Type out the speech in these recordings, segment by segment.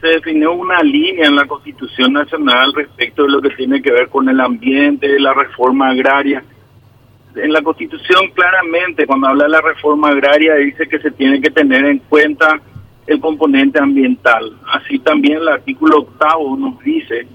se definió una línea en la Constitución Nacional respecto de lo que tiene que ver con el ambiente, la reforma agraria. En la Constitución claramente, cuando habla de la reforma agraria, dice que se tiene que tener en cuenta el componente ambiental. Así también el artículo octavo nos dice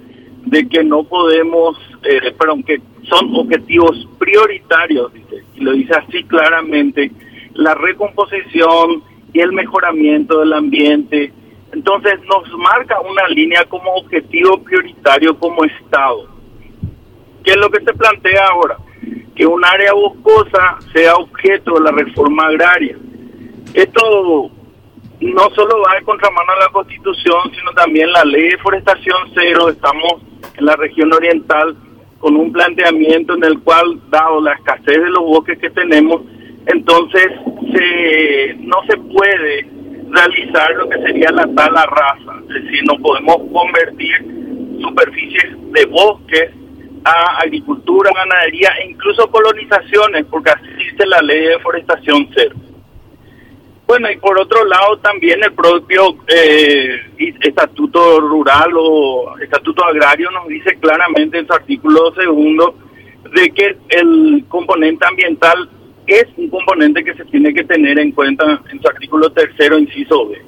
de que no podemos, eh, perdón, que son objetivos prioritarios, dice, y lo dice así claramente, la recomposición y el mejoramiento del ambiente, entonces nos marca una línea como objetivo prioritario como Estado. ¿Qué es lo que se plantea ahora? Que un área boscosa sea objeto de la reforma agraria. Esto no solo va de contramano a la Constitución, sino también la ley de forestación cero. Estamos en la región oriental con un planteamiento en el cual, dado la escasez de los bosques que tenemos, entonces se, no se puede realizar lo que sería la tala raza, es decir, no podemos convertir superficies de bosques a agricultura, ganadería e incluso colonizaciones, porque así dice la ley de deforestación cero. Bueno, y por otro lado también el propio eh, estatuto rural o estatuto agrario nos dice claramente en su artículo segundo de que el componente ambiental es un componente que se tiene que tener en cuenta en su artículo tercero, inciso B.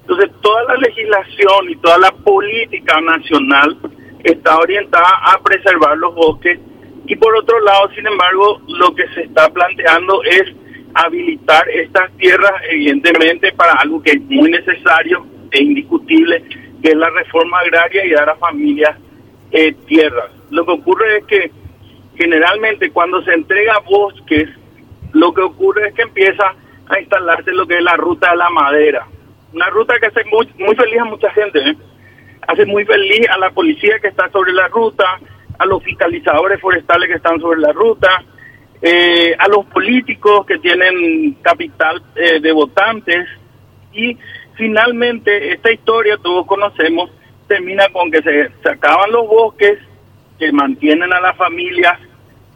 Entonces, toda la legislación y toda la política nacional está orientada a preservar los bosques y por otro lado, sin embargo, lo que se está planteando es habilitar estas tierras, evidentemente, para algo que es muy necesario e indiscutible, que es la reforma agraria y dar a familias eh, tierras. Lo que ocurre es que generalmente cuando se entrega bosques, lo que ocurre es que empieza a instalarse lo que es la ruta de la madera. Una ruta que hace muy, muy feliz a mucha gente, ¿eh? hace muy feliz a la policía que está sobre la ruta, a los fiscalizadores forestales que están sobre la ruta, eh, a los políticos que tienen capital eh, de votantes y finalmente esta historia todos conocemos termina con que se, se acaban los bosques que mantienen a las familias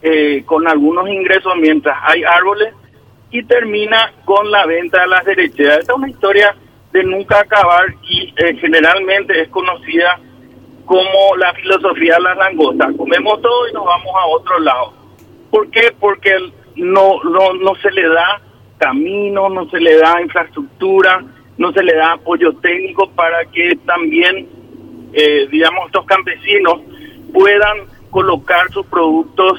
eh, con algunos ingresos mientras hay árboles y termina con la venta de las derechas. Esta es una historia de nunca acabar y eh, generalmente es conocida como la filosofía de la langosta. Comemos todo y nos vamos a otro lado. ¿Por qué? Porque no, no, no se le da camino, no se le da infraestructura, no se le da apoyo técnico para que también, eh, digamos, estos campesinos puedan colocar sus productos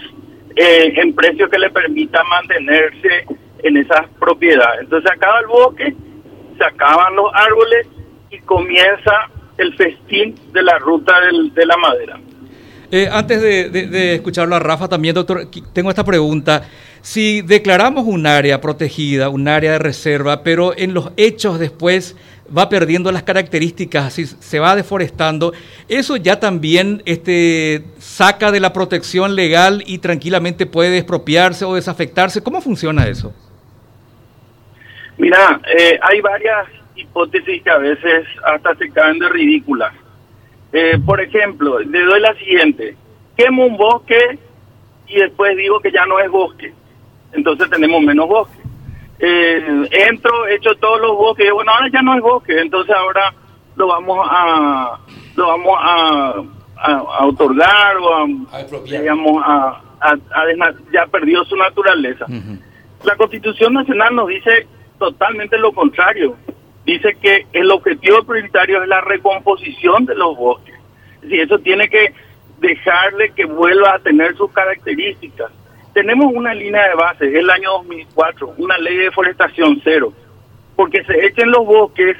eh, en precios que le permitan mantenerse en esas propiedades. Entonces se acaba el bosque, se acaban los árboles y comienza el festín de la ruta de la madera. Eh, antes de, de, escucharlo a Rafa también, doctor, tengo esta pregunta. Si declaramos un área protegida, un área de reserva, pero en los hechos después va perdiendo las características, así se va deforestando, eso ya también este, saca de la protección legal y tranquilamente puede expropiarse o desafectarse. ¿Cómo funciona eso? Mira, eh, hay varias hipótesis que a veces hasta se caen de ridículas. Eh, por ejemplo, le doy la siguiente, quemo un bosque y después digo que ya no es bosque, entonces tenemos menos bosque. Eh, entro, hecho todos los bosques, bueno, ahora ya no es bosque, entonces ahora lo vamos a lo vamos a, a, otorgar o a, digamos, a, ya perdió su naturaleza. La Constitución Nacional nos dice totalmente lo contrario. Dice que el objetivo prioritario es la recomposición de los bosques. Si eso tiene que dejarle que vuelva a tener sus características. Tenemos una línea de base, es el año 2004, una ley de deforestación cero, porque se echen los bosques,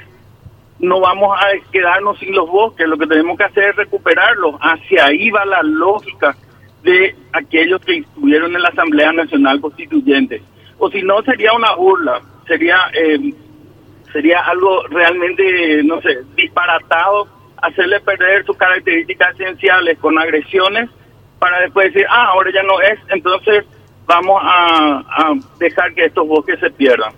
no vamos a quedarnos sin los bosques, lo que tenemos que hacer es recuperarlos, hacia ahí va la lógica de aquellos que estuvieron en la Asamblea Nacional Constituyente, o si no sería una burla, sería eh, sería algo realmente, no sé, disparatado hacerle perder sus características esenciales con agresiones para después decir, ah, ahora ya no es, entonces vamos a, a dejar que estos bosques se pierdan.